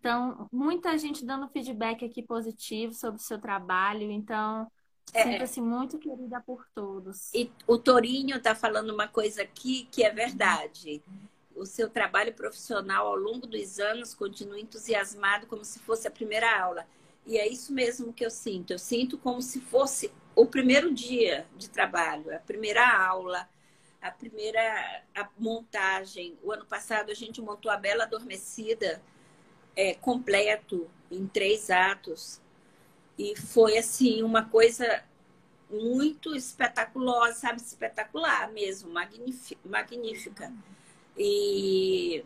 Então, muita gente dando feedback aqui positivo sobre o seu trabalho. Então, é. sinta-se muito querida por todos. E o Torinho está falando uma coisa aqui que é verdade o seu trabalho profissional ao longo dos anos continua entusiasmado como se fosse a primeira aula. E é isso mesmo que eu sinto. Eu sinto como se fosse o primeiro dia de trabalho, a primeira aula, a primeira a montagem. O ano passado a gente montou a Bela Adormecida é, completo, em três atos. E foi, assim, uma coisa muito espetaculosa, sabe? Espetacular mesmo, magnífica e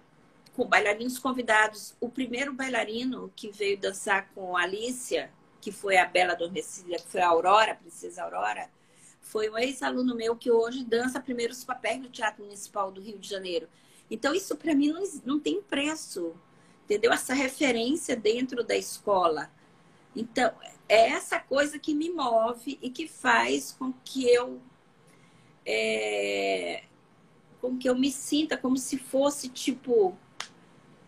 com bailarinos convidados. O primeiro bailarino que veio dançar com a Alicia, que foi a Bela Adormecida, que foi a Aurora, a Princesa Aurora, foi um ex-aluno meu que hoje dança primeiros papéis no Teatro Municipal do Rio de Janeiro. Então, isso para mim não, não tem preço, entendeu? Essa referência dentro da escola. Então, é essa coisa que me move e que faz com que eu é, com que eu me sinta como se fosse tipo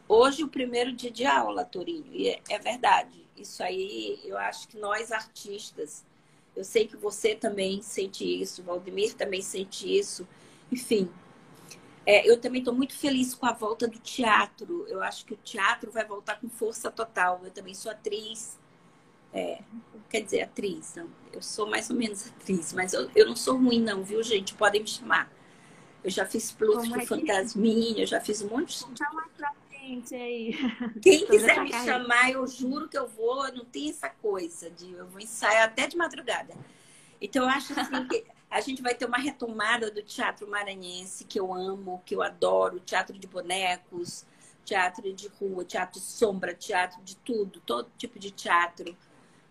hoje o primeiro dia de aula, Torinho, e é, é verdade. Isso aí, eu acho que nós artistas, eu sei que você também sente isso, Valdemir também sente isso, enfim. É, eu também estou muito feliz com a volta do teatro. Eu acho que o teatro vai voltar com força total. Eu também sou atriz, é, quer dizer, atriz, não. Eu sou mais ou menos atriz, mas eu, eu não sou ruim, não, viu, gente? Podem me chamar. Eu já fiz plus é fantasminha, eu já fiz um monte de. Chama pra frente aí. Quem quiser me carreira. chamar, eu juro que eu vou, não tem essa coisa de eu vou ensaiar até de madrugada. Então, eu acho assim que a gente vai ter uma retomada do teatro maranhense, que eu amo, que eu adoro, teatro de bonecos, teatro de rua, teatro de sombra, teatro de tudo, todo tipo de teatro.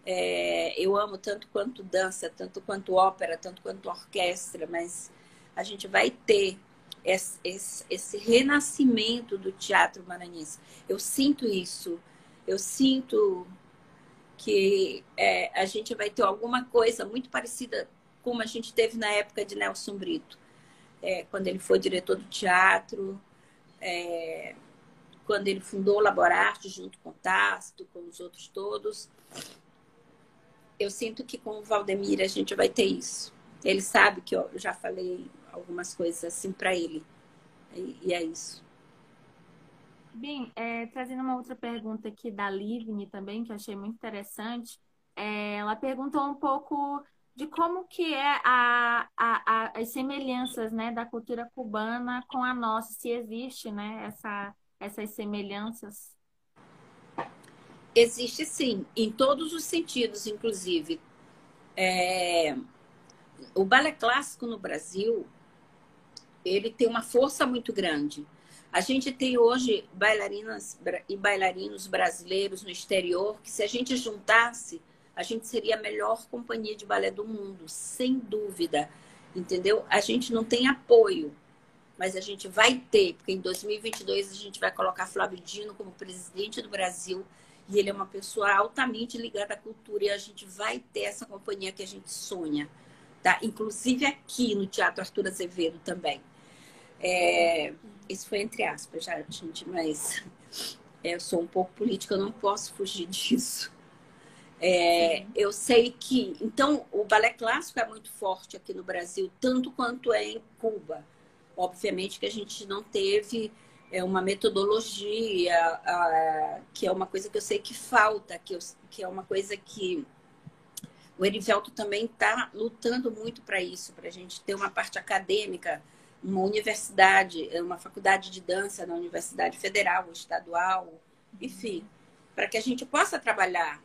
É, eu amo tanto quanto dança, tanto quanto ópera, tanto quanto orquestra, mas a gente vai ter esse, esse, esse renascimento do teatro maranhense. Eu sinto isso. Eu sinto que é, a gente vai ter alguma coisa muito parecida como a gente teve na época de Nelson Brito, é, quando ele foi diretor do teatro, é, quando ele fundou o Laborarte junto com o Tácito, com os outros todos eu sinto que com o Valdemir a gente vai ter isso. Ele sabe que eu já falei algumas coisas assim para ele. E, é isso. Bem, é, trazendo uma outra pergunta aqui da Livni também, que eu achei muito interessante. É, ela perguntou um pouco de como que é a, a, a, as semelhanças né, da cultura cubana com a nossa, se existe né, essa, essas semelhanças. Existe sim, em todos os sentidos, inclusive. É... O balé clássico no Brasil, ele tem uma força muito grande. A gente tem hoje bailarinas e bailarinos brasileiros no exterior que, se a gente juntasse, a gente seria a melhor companhia de balé do mundo, sem dúvida. Entendeu? A gente não tem apoio, mas a gente vai ter, porque em 2022 a gente vai colocar Flávio Dino como presidente do Brasil e ele é uma pessoa altamente ligada à cultura e a gente vai ter essa companhia que a gente sonha, tá? Inclusive aqui no Teatro Arthur Azevedo também. É, isso foi entre aspas, já, gente, mas é, eu sou um pouco política, eu não posso fugir disso. É, eu sei que, então, o balé clássico é muito forte aqui no Brasil, tanto quanto é em Cuba. Obviamente que a gente não teve é uma metodologia, a, que é uma coisa que eu sei que falta, que, eu, que é uma coisa que o Erivelto também está lutando muito para isso, para a gente ter uma parte acadêmica, uma universidade, uma faculdade de dança na Universidade Federal, estadual, enfim, para que a gente possa trabalhar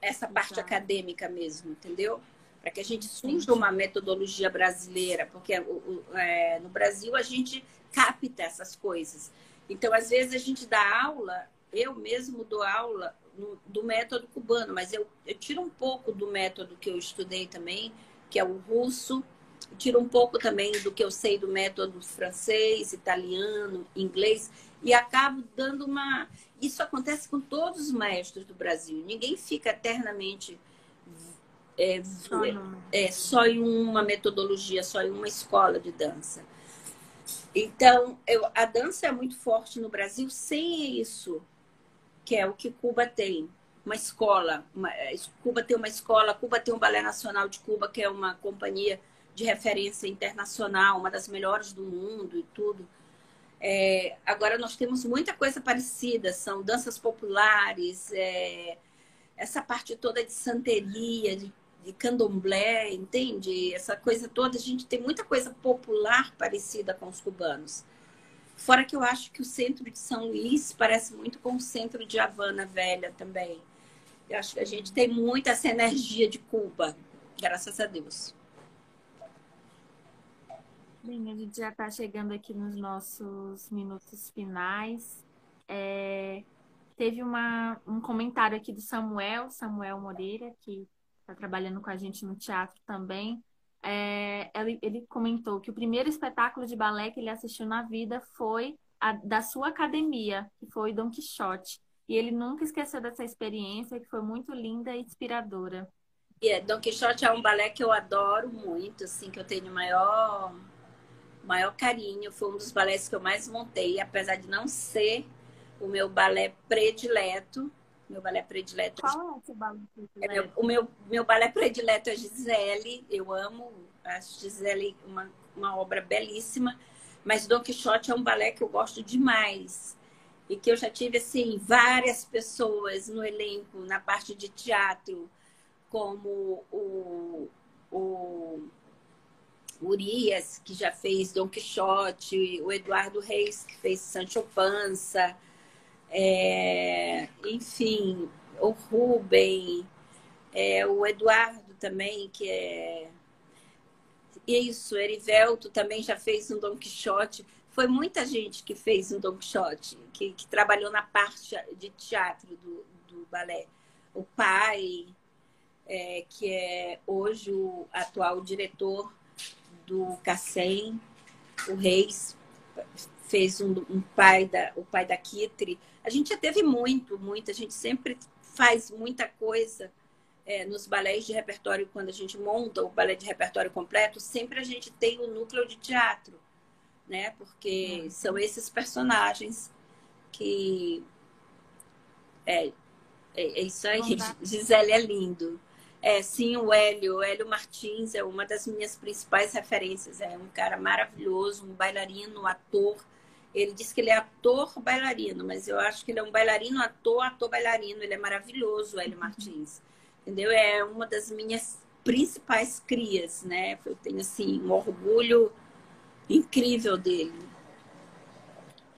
essa parte acadêmica mesmo, entendeu? Para que a gente surja uma metodologia brasileira, porque é, no Brasil a gente capta essas coisas. Então, às vezes, a gente dá aula, eu mesmo dou aula no, do método cubano, mas eu, eu tiro um pouco do método que eu estudei também, que é o russo, tiro um pouco também do que eu sei do método francês, italiano, inglês, e acabo dando uma. Isso acontece com todos os maestros do Brasil. Ninguém fica eternamente é, só, é, só em uma metodologia, só em uma escola de dança. Então, eu, a dança é muito forte no Brasil sem isso, que é o que Cuba tem. Uma escola. Uma, é, Cuba tem uma escola, Cuba tem um Balé Nacional de Cuba, que é uma companhia de referência internacional, uma das melhores do mundo e tudo. É, agora, nós temos muita coisa parecida, são danças populares, é, essa parte toda de santeria, de de candomblé, entende? Essa coisa toda, a gente tem muita coisa popular parecida com os cubanos. Fora que eu acho que o centro de São Luís parece muito com o centro de Havana Velha também. Eu acho que a gente tem muita essa energia de Cuba, graças a Deus. Bem, a gente já está chegando aqui nos nossos minutos finais. É, teve uma, um comentário aqui do Samuel, Samuel Moreira, que está trabalhando com a gente no teatro também. É, ele, ele, comentou que o primeiro espetáculo de balé que ele assistiu na vida foi a, da sua academia, que foi Dom Quixote. E ele nunca esqueceu dessa experiência, que foi muito linda e inspiradora. Yeah, Dom Quixote é um balé que eu adoro muito, assim, que eu tenho maior, maior carinho. Foi um dos balés que eu mais montei, apesar de não ser o meu balé predileto. Meu balé predileto. Qual é balé predileto? É meu, o meu, meu balé predileto é Gisele. Eu amo. Acho Gisele uma, uma obra belíssima. Mas Don Quixote é um balé que eu gosto demais. E que eu já tive, assim, várias pessoas no elenco, na parte de teatro, como o, o Urias, que já fez Don Quixote, o Eduardo Reis, que fez Sancho Panza, é, enfim, o Rubem, é, o Eduardo também, que é. Isso, Erivelto também já fez um Don Quixote. Foi muita gente que fez um Don Quixote, que, que trabalhou na parte de teatro do, do balé. O pai, é, que é hoje o atual diretor do Cassem, o Reis fez um, um, pai da o pai da Kitri. A gente já teve muito, muito. A gente sempre faz muita coisa é, nos balés de repertório quando a gente monta o balé de repertório completo. Sempre a gente tem o núcleo de teatro, né? Porque uhum. são esses personagens que é, é, é isso aí. Gisele é lindo. É, sim, o Hélio, o Hélio Martins é uma das minhas principais referências. É um cara maravilhoso, um bailarino, ator. Ele diz que ele é ator bailarino, mas eu acho que ele é um bailarino, ator, ator bailarino. Ele é maravilhoso, o Hélio Martins. Entendeu? É uma das minhas principais crias, né? Eu tenho assim um orgulho incrível dele.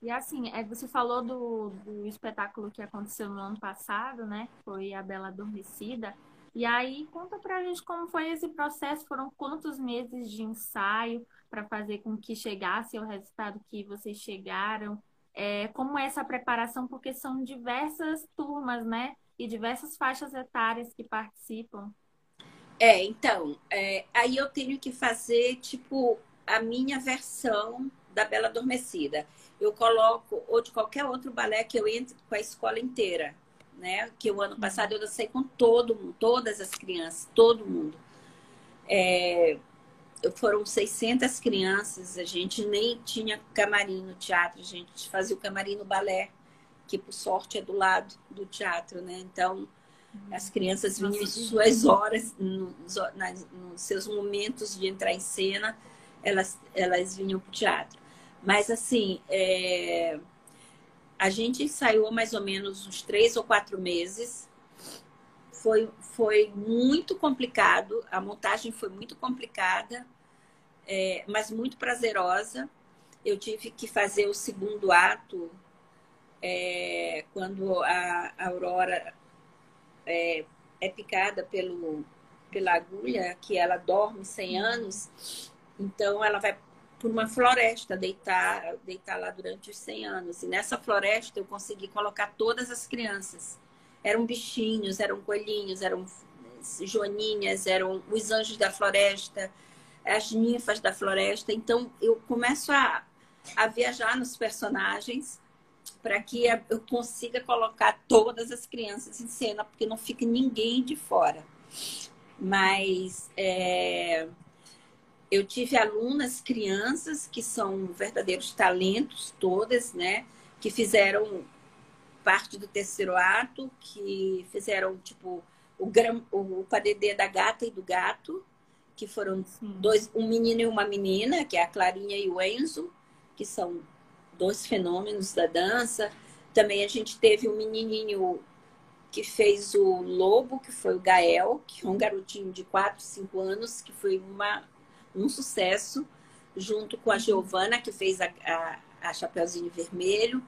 E assim, é, você falou do, do espetáculo que aconteceu no ano passado, né? Foi a Bela Adormecida. E aí, conta pra gente como foi esse processo, foram quantos meses de ensaio para fazer com que chegasse ao resultado que vocês chegaram? É, como é essa preparação, porque são diversas turmas, né? E diversas faixas etárias que participam. É, então, é, aí eu tenho que fazer, tipo, a minha versão da Bela Adormecida. Eu coloco, ou de qualquer outro balé que eu entre com a escola inteira né? Que o ano uhum. passado eu dancei com todo mundo, todas as crianças, todo mundo. É, foram 600 crianças, a gente nem tinha camarim no teatro, a gente fazia o camarim no balé, que por sorte é do lado do teatro, né? Então, as crianças vinham em suas horas, nos, nas, nos seus momentos de entrar em cena, elas, elas vinham para o teatro. Mas, assim, é, a gente ensaiou mais ou menos uns três ou quatro meses. Foi, foi muito complicado, a montagem foi muito complicada, é, mas muito prazerosa. Eu tive que fazer o segundo ato é, quando a, a Aurora é, é, picada pelo, pela agulha, que ela dorme 100 anos, então ela vai por uma floresta, deitar, deitar lá durante os 100 anos. E nessa floresta eu consegui colocar todas as crianças. Eram bichinhos, eram coelhinhos, eram joaninhas, eram os anjos da floresta, as ninfas da floresta. Então eu começo a, a viajar nos personagens para que eu consiga colocar todas as crianças em cena, porque não fica ninguém de fora. Mas é, eu tive alunas, crianças, que são verdadeiros talentos, todas, né? Que fizeram parte do terceiro ato, que fizeram, tipo, o, gram, o padedê da gata e do gato, que foram dois, um menino e uma menina, que é a Clarinha e o Enzo, que são dois fenômenos da dança. Também a gente teve um menininho que fez o Lobo, que foi o Gael, que é um garotinho de 4, 5 anos, que foi uma um sucesso, junto com a Giovana, que fez a, a, a Chapeuzinho Vermelho.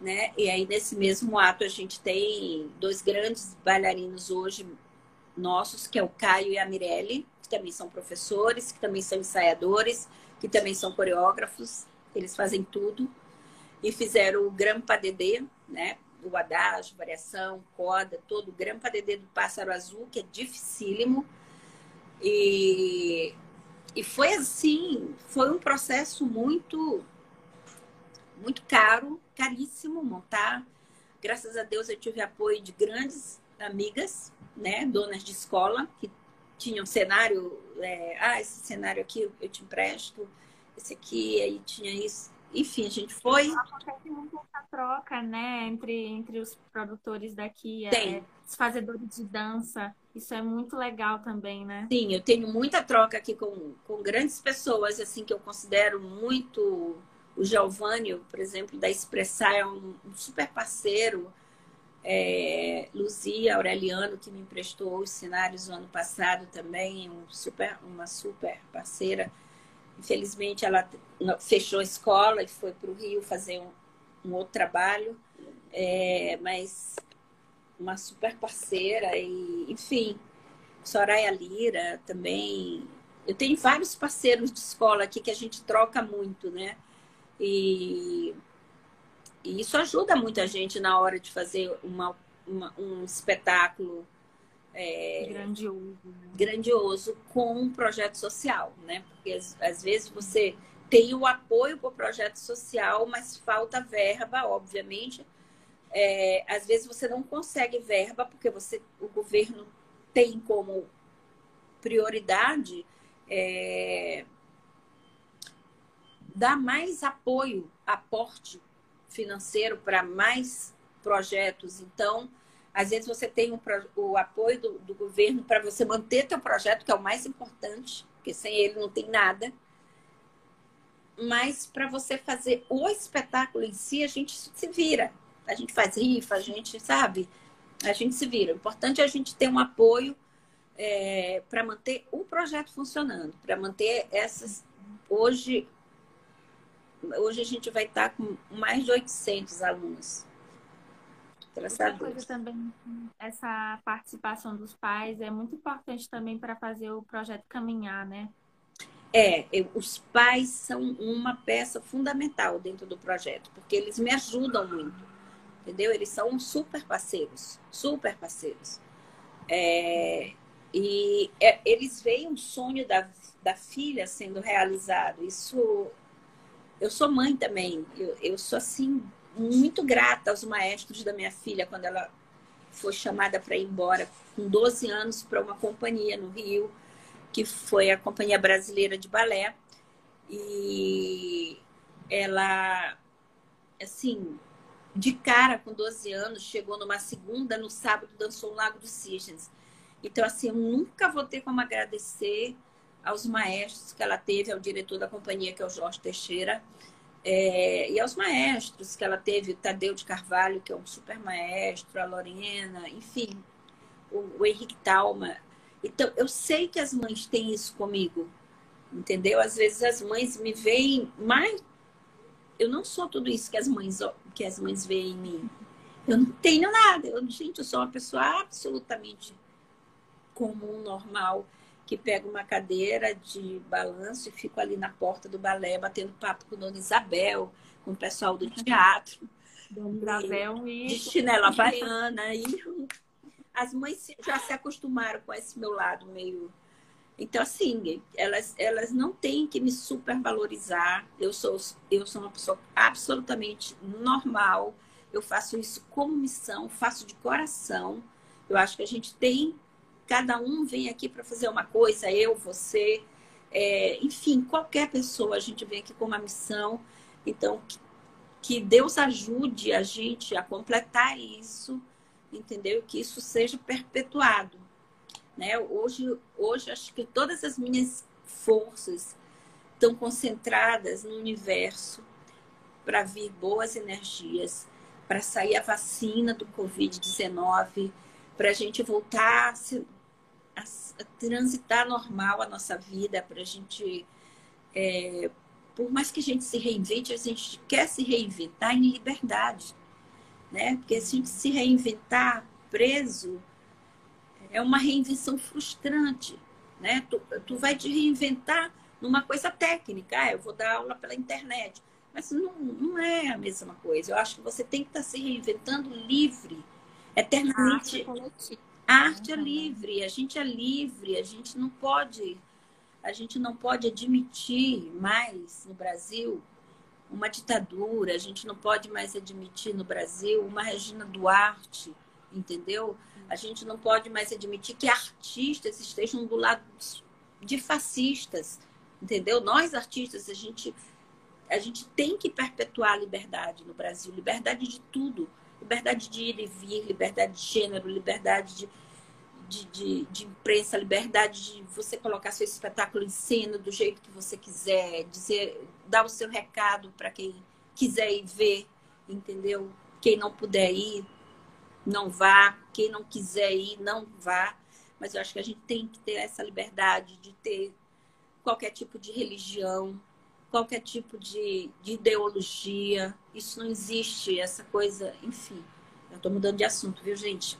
Né? E aí, nesse mesmo ato, a gente tem dois grandes bailarinos hoje nossos, que é o Caio e a Mirelle, que também são professores, que também são ensaiadores, que também são coreógrafos, eles fazem tudo. E fizeram o Gran Padedê, né? O adágio, variação, coda, todo o Gran Padedê do Pássaro Azul, que é dificílimo. E e foi assim, foi um processo muito muito caro, caríssimo montar. Graças a Deus eu tive apoio de grandes amigas, né, donas de escola que tinham cenário, é, ah, esse cenário aqui eu te empresto, esse aqui aí tinha isso enfim, a gente foi. Acontece muito essa troca, né, entre, entre os produtores daqui, Tem. É, os fazedores de dança. Isso é muito legal também, né? Sim, eu tenho muita troca aqui com, com grandes pessoas, assim, que eu considero muito. O Giovanni, por exemplo, da Expressar, é um, um super parceiro. É, Luzia Aureliano, que me emprestou os cenários no ano passado também, um super, uma super parceira. Infelizmente, ela fechou a escola e foi para o Rio fazer um, um outro trabalho, é, mas uma super parceira e, enfim, Soraya Lira também. Eu tenho vários parceiros de escola aqui que a gente troca muito, né? E, e isso ajuda muita gente na hora de fazer uma, uma um espetáculo é, grandioso, né? grandioso com um projeto social, né? Porque às, às vezes você tem o apoio para o projeto social, mas falta verba, obviamente. É, às vezes você não consegue verba porque você, o governo tem como prioridade é, dar mais apoio, aporte financeiro para mais projetos. Então, às vezes você tem o, o apoio do, do governo para você manter teu projeto, que é o mais importante, porque sem ele não tem nada. Mas para você fazer o espetáculo em si, a gente se vira. A gente faz rifa, a gente sabe, a gente se vira. O importante é a gente ter um apoio é, para manter o projeto funcionando, para manter essas. Hoje, hoje a gente vai estar com mais de 800 alunos Outra coisa também, essa participação dos pais é muito importante também para fazer o projeto caminhar, né? É, eu, os pais são uma peça fundamental dentro do projeto, porque eles me ajudam muito, entendeu? Eles são super parceiros, super parceiros. É, e é, eles veem um sonho da, da filha sendo realizado. Isso, eu sou mãe também, eu, eu sou assim muito grata aos maestros da minha filha quando ela foi chamada para ir embora com 12 anos para uma companhia no Rio, que foi a Companhia Brasileira de Balé. E ela, assim, de cara, com 12 anos, chegou numa segunda, no sábado, dançou o Lago dos Cisnes. Então, assim, eu nunca vou ter como agradecer aos maestros que ela teve, ao diretor da companhia, que é o Jorge Teixeira, é, e aos maestros que ela teve, o Tadeu de Carvalho, que é um super maestro, a Lorena, enfim, o, o Henrique Talma. Então, eu sei que as mães têm isso comigo, entendeu? Às vezes as mães me veem mais. Eu não sou tudo isso que as mães, que as mães veem em mim. Eu não tenho nada. Eu, gente, eu sou uma pessoa absolutamente comum, normal que pego uma cadeira de balanço e fico ali na porta do balé batendo papo com Dona Isabel, com o pessoal do teatro. Dona Isabel e... De chinela havaiana. E as mães já se acostumaram com esse meu lado meio... Então, assim, elas, elas não têm que me supervalorizar. Eu sou, eu sou uma pessoa absolutamente normal. Eu faço isso como missão, faço de coração. Eu acho que a gente tem Cada um vem aqui para fazer uma coisa, eu, você, é, enfim, qualquer pessoa, a gente vem aqui com uma missão. Então, que, Deus ajude a gente a completar isso, entendeu? Que isso seja perpetuado. Né? Hoje, hoje, acho que todas as minhas forças estão concentradas no universo para vir boas energias, para sair a vacina do Covid-19, para a gente voltar a transitar normal a nossa vida, para a gente. É, por mais que a gente se reinvente, a gente quer se reinventar em liberdade. Né? Porque se a gente se reinventar preso, é uma reinvenção frustrante. Né? Tu, tu vai te reinventar numa coisa técnica. Ah, eu vou dar aula pela internet. Mas não, não é a mesma coisa. Eu acho que você tem que estar se reinventando livre, eternamente. A arte é livre, a gente é livre, a gente não pode, a gente não pode admitir mais no Brasil uma ditadura, a gente não pode mais admitir no Brasil uma Regina Duarte, entendeu? A gente não pode mais admitir que artistas estejam do lado de fascistas, entendeu? Nós artistas, a gente a gente tem que perpetuar a liberdade no Brasil, liberdade de tudo, liberdade de ir e vir, liberdade de gênero, liberdade de, de, de, de imprensa, liberdade de você colocar seu espetáculo em cena do jeito que você quiser, dizer, dar o seu recado para quem quiser ir ver, entendeu? Quem não puder ir, não vá. Quem não quiser ir, não vá. Mas eu acho que a gente tem que ter essa liberdade de ter qualquer tipo de religião, qualquer tipo de, de ideologia. Isso não existe, essa coisa, enfim. Eu estou mudando de assunto, viu, gente?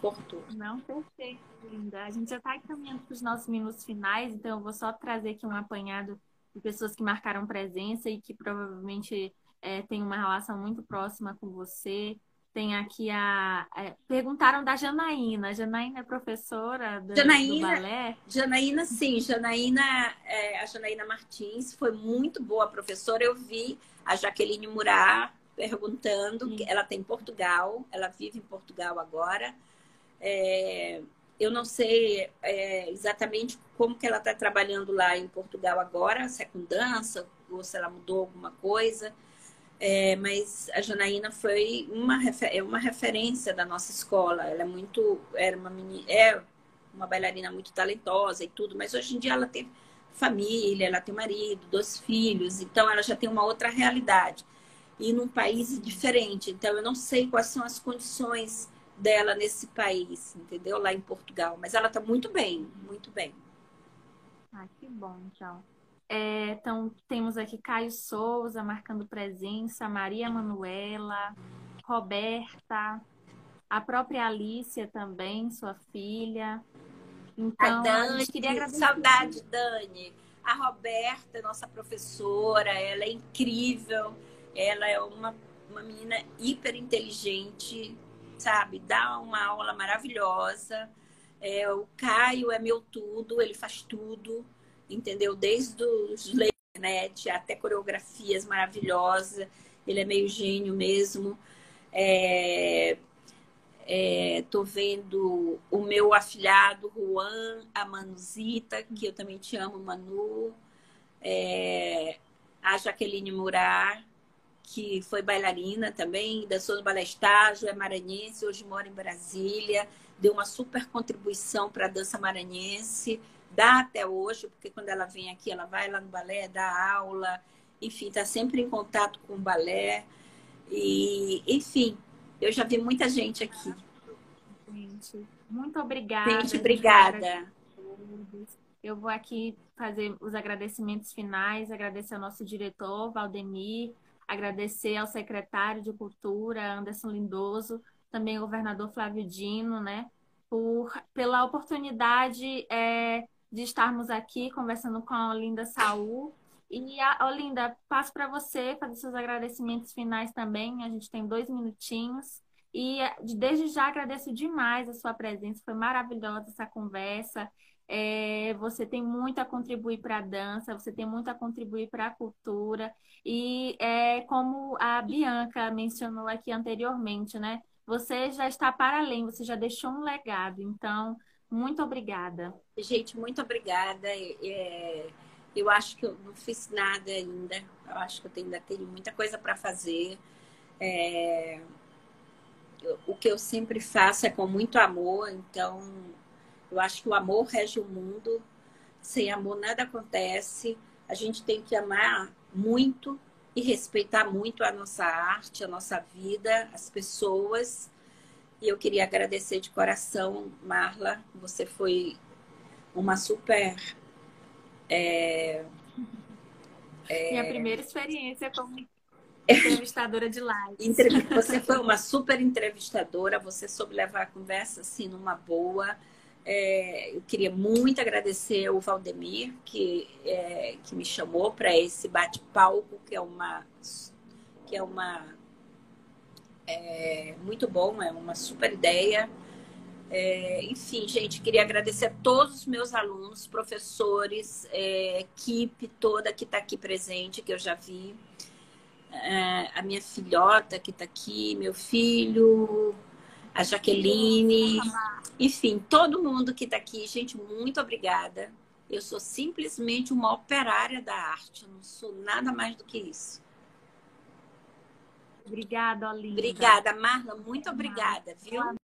Cortou. Não, perfeito, linda. A gente já está caminhando para os nossos minutos finais, então eu vou só trazer aqui um apanhado de pessoas que marcaram presença e que provavelmente é, têm uma relação muito próxima com você. Tem aqui a. É, perguntaram da Janaína. Janaína é professora do, Janaína, do balé? Janaína, sim. Janaína, é, a Janaína Martins foi muito boa professora. Eu vi a Jaqueline Murat perguntando. Sim. Ela tem Portugal, ela vive em Portugal agora. É, eu não sei é, exatamente como que ela está trabalhando lá em Portugal agora, se é com dança ou se ela mudou alguma coisa. É, mas a Janaína foi uma, é uma referência da nossa escola. Ela é muito. Era uma menina, é uma bailarina muito talentosa e tudo, mas hoje em dia ela tem família, ela tem marido, dois filhos, então ela já tem uma outra realidade. E num país diferente. Então eu não sei quais são as condições dela nesse país, entendeu? Lá em Portugal. Mas ela está muito bem, muito bem. Ah, que bom, então. É, então, temos aqui Caio Souza marcando presença, Maria Manuela, Roberta, a própria Alicia também, sua filha. Então, a Dani, queria agradecer. Saudade, Dani. A Roberta, nossa professora, ela é incrível. Ela é uma, uma menina hiper inteligente, sabe? Dá uma aula maravilhosa. É, o Caio é meu tudo, ele faz tudo entendeu? Desde os internet até coreografias maravilhosas. Ele é meio gênio mesmo. É, é, tô vendo o meu afilhado Juan, a Manuzita, que eu também te amo, Manu. É, a Jaqueline Murar, que foi bailarina também, dançou no balé estágio, é maranhense, hoje mora em Brasília, deu uma super contribuição para a dança maranhense dá até hoje, porque quando ela vem aqui, ela vai lá no balé, dá aula, enfim, está sempre em contato com o balé. E, enfim, eu já vi muita gente aqui. Gente, muito obrigada. Gente, obrigada. Eu vou aqui fazer os agradecimentos finais, agradecer ao nosso diretor, Valdemir, agradecer ao secretário de Cultura, Anderson Lindoso, também ao governador Flávio Dino, né, por, pela oportunidade é, de estarmos aqui conversando com a Olinda Saul. E, a, Olinda, passo para você fazer seus agradecimentos finais também. A gente tem dois minutinhos. E desde já agradeço demais a sua presença. Foi maravilhosa essa conversa. É, você tem muito a contribuir para a dança, você tem muito a contribuir para a cultura. E é, como a Bianca mencionou aqui anteriormente, né? Você já está para além, você já deixou um legado. Então, muito obrigada. Gente, muito obrigada. É, eu acho que eu não fiz nada ainda. Eu acho que eu ainda tenho muita coisa para fazer. É, o que eu sempre faço é com muito amor, então eu acho que o amor rege o mundo. Sem amor nada acontece. A gente tem que amar muito e respeitar muito a nossa arte, a nossa vida, as pessoas e eu queria agradecer de coração, Marla. Você foi uma super. É, é, Minha primeira experiência como entrevistadora de live. Você foi uma super entrevistadora, você soube levar a conversa assim numa boa. É, eu queria muito agradecer o Valdemir, que, é, que me chamou para esse bate-palco, que é uma, que é uma é muito bom, é uma super ideia. É, enfim, gente, queria agradecer a todos os meus alunos, professores, é, equipe toda que está aqui presente, que eu já vi. É, a minha filhota que está aqui, meu filho, a Jaqueline, enfim, todo mundo que está aqui, gente, muito obrigada. Eu sou simplesmente uma operária da arte, eu não sou nada mais do que isso. Obrigada, Olinda. Obrigada, Marla, muito obrigada, viu?